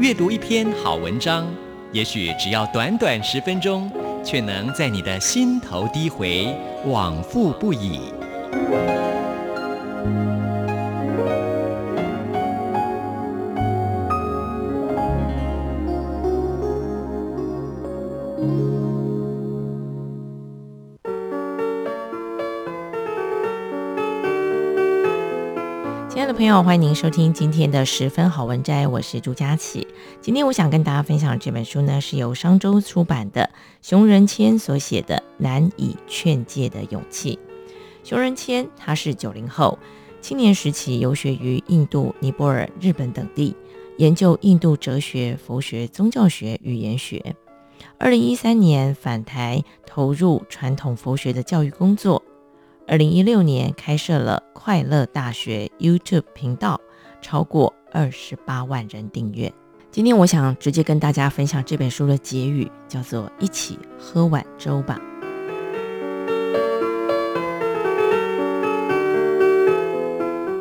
阅读一篇好文章，也许只要短短十分钟，却能在你的心头低回，往复不已。朋友，欢迎您收听今天的十分好文摘，我是朱佳琪。今天我想跟大家分享这本书呢，是由商周出版的熊仁谦所写的《难以劝诫的勇气》。熊仁谦他是九零后，青年时期游学于印度、尼泊尔、日本等地，研究印度哲学、佛学、宗教学、语言学。二零一三年返台，投入传统佛学的教育工作。二零一六年开设了快乐大学 YouTube 频道，超过二十八万人订阅。今天我想直接跟大家分享这本书的结语，叫做“一起喝碗粥吧”。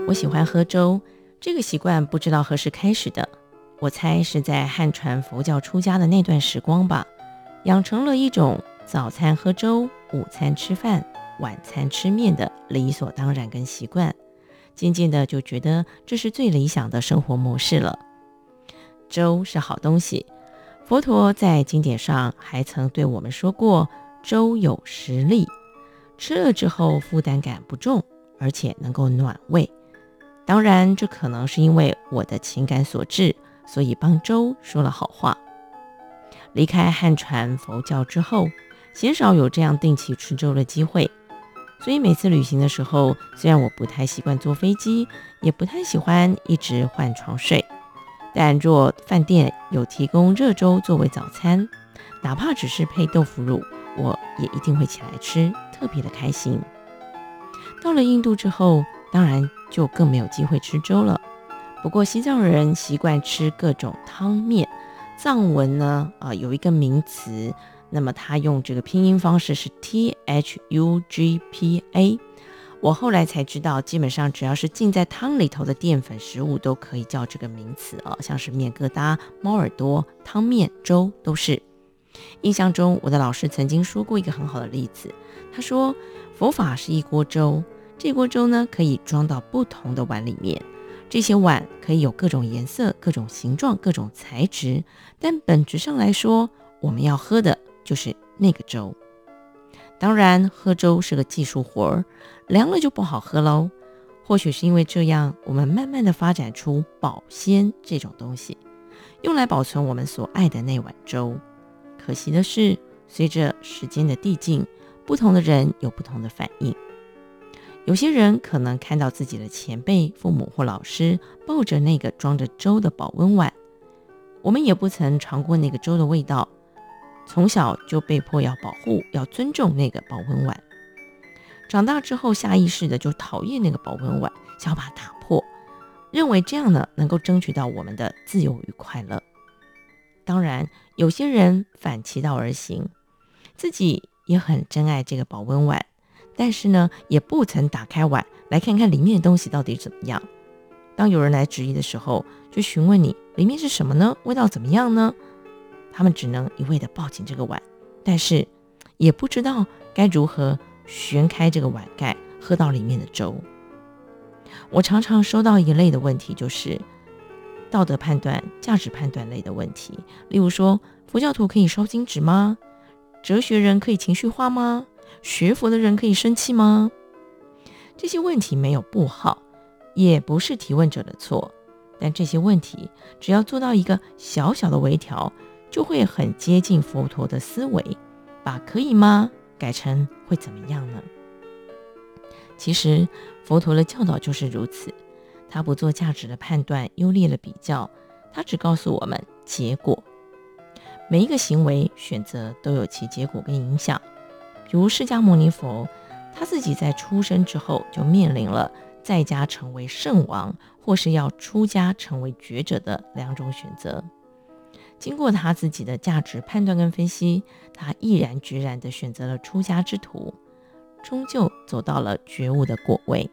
我喜欢喝粥，这个习惯不知道何时开始的，我猜是在汉传佛教出家的那段时光吧，养成了一种早餐喝粥，午餐吃饭。晚餐吃面的理所当然跟习惯，渐渐的就觉得这是最理想的生活模式了。粥是好东西，佛陀在经典上还曾对我们说过，粥有十利，吃了之后负担感不重，而且能够暖胃。当然，这可能是因为我的情感所致，所以帮粥说了好话。离开汉传佛教之后，鲜少有这样定期吃粥的机会。所以每次旅行的时候，虽然我不太习惯坐飞机，也不太喜欢一直换床睡，但若饭店有提供热粥作为早餐，哪怕只是配豆腐乳，我也一定会起来吃，特别的开心。到了印度之后，当然就更没有机会吃粥了。不过西藏人习惯吃各种汤面，藏文呢啊有一个名词。那么他用这个拼音方式是 T H U G P A，我后来才知道，基本上只要是浸在汤里头的淀粉食物都可以叫这个名词哦，像是面疙瘩、猫耳朵、汤面、粥都是。印象中，我的老师曾经说过一个很好的例子，他说佛法是一锅粥，这锅粥呢可以装到不同的碗里面，这些碗可以有各种颜色、各种形状、各种材质，但本质上来说，我们要喝的。就是那个粥，当然喝粥是个技术活儿，凉了就不好喝喽。或许是因为这样，我们慢慢的发展出保鲜这种东西，用来保存我们所爱的那碗粥。可惜的是，随着时间的递进，不同的人有不同的反应。有些人可能看到自己的前辈、父母或老师抱着那个装着粥的保温碗，我们也不曾尝过那个粥的味道。从小就被迫要保护、要尊重那个保温碗，长大之后下意识的就讨厌那个保温碗，想要把它打破，认为这样呢能够争取到我们的自由与快乐。当然，有些人反其道而行，自己也很珍爱这个保温碗，但是呢也不曾打开碗来看看里面的东西到底怎么样。当有人来质疑的时候，就询问你里面是什么呢？味道怎么样呢？他们只能一味地抱紧这个碗，但是也不知道该如何旋开这个碗盖，喝到里面的粥。我常常收到一类的问题，就是道德判断、价值判断类的问题。例如说，佛教徒可以烧金纸吗？哲学人可以情绪化吗？学佛的人可以生气吗？这些问题没有不好，也不是提问者的错，但这些问题只要做到一个小小的微调。就会很接近佛陀的思维，把“可以吗”改成“会怎么样呢？”其实佛陀的教导就是如此，他不做价值的判断、优劣的比较，他只告诉我们结果。每一个行为选择都有其结果跟影响。比如释迦牟尼佛，他自己在出生之后就面临了在家成为圣王，或是要出家成为觉者的两种选择。经过他自己的价值判断跟分析，他毅然决然地选择了出家之途，终究走到了觉悟的果位。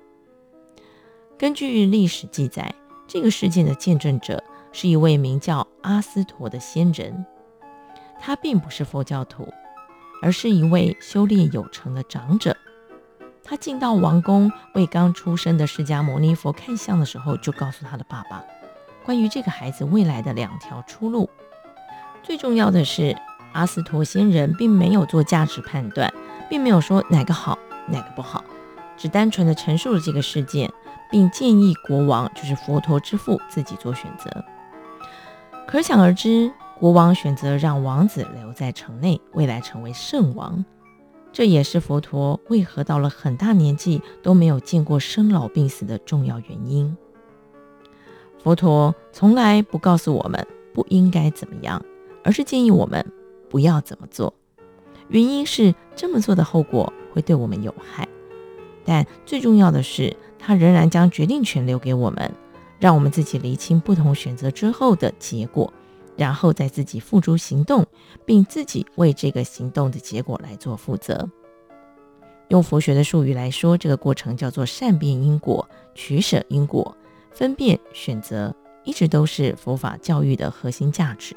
根据历史记载，这个事件的见证者是一位名叫阿斯陀的仙人。他并不是佛教徒，而是一位修炼有成的长者。他进到王宫为刚出生的释迦牟尼佛看相的时候，就告诉他的爸爸，关于这个孩子未来的两条出路。最重要的是，阿斯陀仙人并没有做价值判断，并没有说哪个好，哪个不好，只单纯的陈述了这个事件，并建议国王，就是佛陀之父，自己做选择。可想而知。国王选择让王子留在城内，未来成为圣王。这也是佛陀为何到了很大年纪都没有见过生老病死的重要原因。佛陀从来不告诉我们不应该怎么样，而是建议我们不要怎么做。原因是这么做的后果会对我们有害。但最重要的是，他仍然将决定权留给我们，让我们自己厘清不同选择之后的结果。然后再自己付诸行动，并自己为这个行动的结果来做负责。用佛学的术语来说，这个过程叫做善变因果、取舍因果、分辨选择，一直都是佛法教育的核心价值，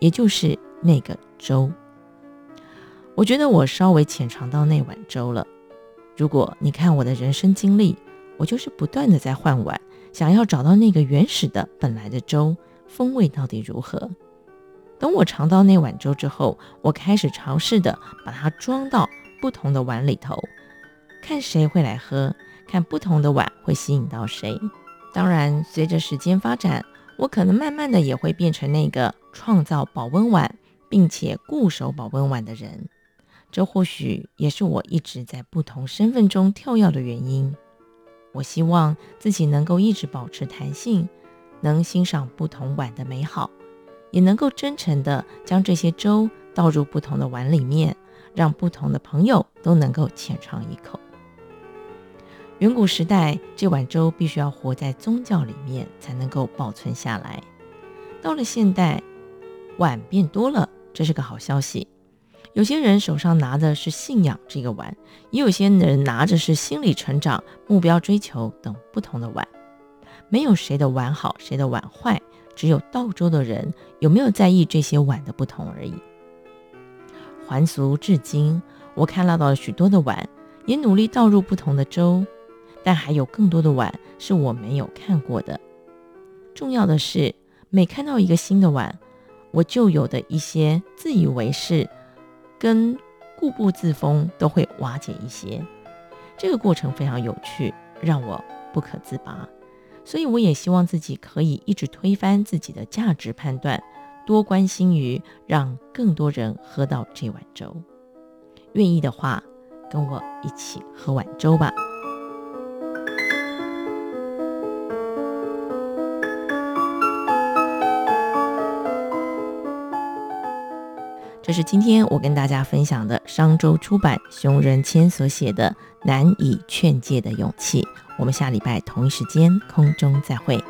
也就是那个粥。我觉得我稍微浅尝到那碗粥了。如果你看我的人生经历，我就是不断的在换碗，想要找到那个原始的本来的粥。风味到底如何？等我尝到那碗粥之后，我开始尝试的把它装到不同的碗里头，看谁会来喝，看不同的碗会吸引到谁。当然，随着时间发展，我可能慢慢的也会变成那个创造保温碗并且固守保温碗的人。这或许也是我一直在不同身份中跳跃的原因。我希望自己能够一直保持弹性。能欣赏不同碗的美好，也能够真诚地将这些粥倒入不同的碗里面，让不同的朋友都能够浅尝一口。远古时代，这碗粥必须要活在宗教里面才能够保存下来。到了现代，碗变多了，这是个好消息。有些人手上拿的是信仰这个碗，也有些人拿着是心理成长、目标追求等不同的碗。没有谁的碗好，谁的碗坏，只有倒粥的人有没有在意这些碗的不同而已。还俗至今，我看到了许多的碗，也努力倒入不同的粥，但还有更多的碗是我没有看过的。重要的是，每看到一个新的碗，我旧有的一些自以为是跟固步自封都会瓦解一些。这个过程非常有趣，让我不可自拔。所以，我也希望自己可以一直推翻自己的价值判断，多关心于让更多人喝到这碗粥。愿意的话，跟我一起喝碗粥吧。这是今天我跟大家分享的商周出版熊仁谦所写的《难以劝诫的勇气》。我们下礼拜同一时间空中再会。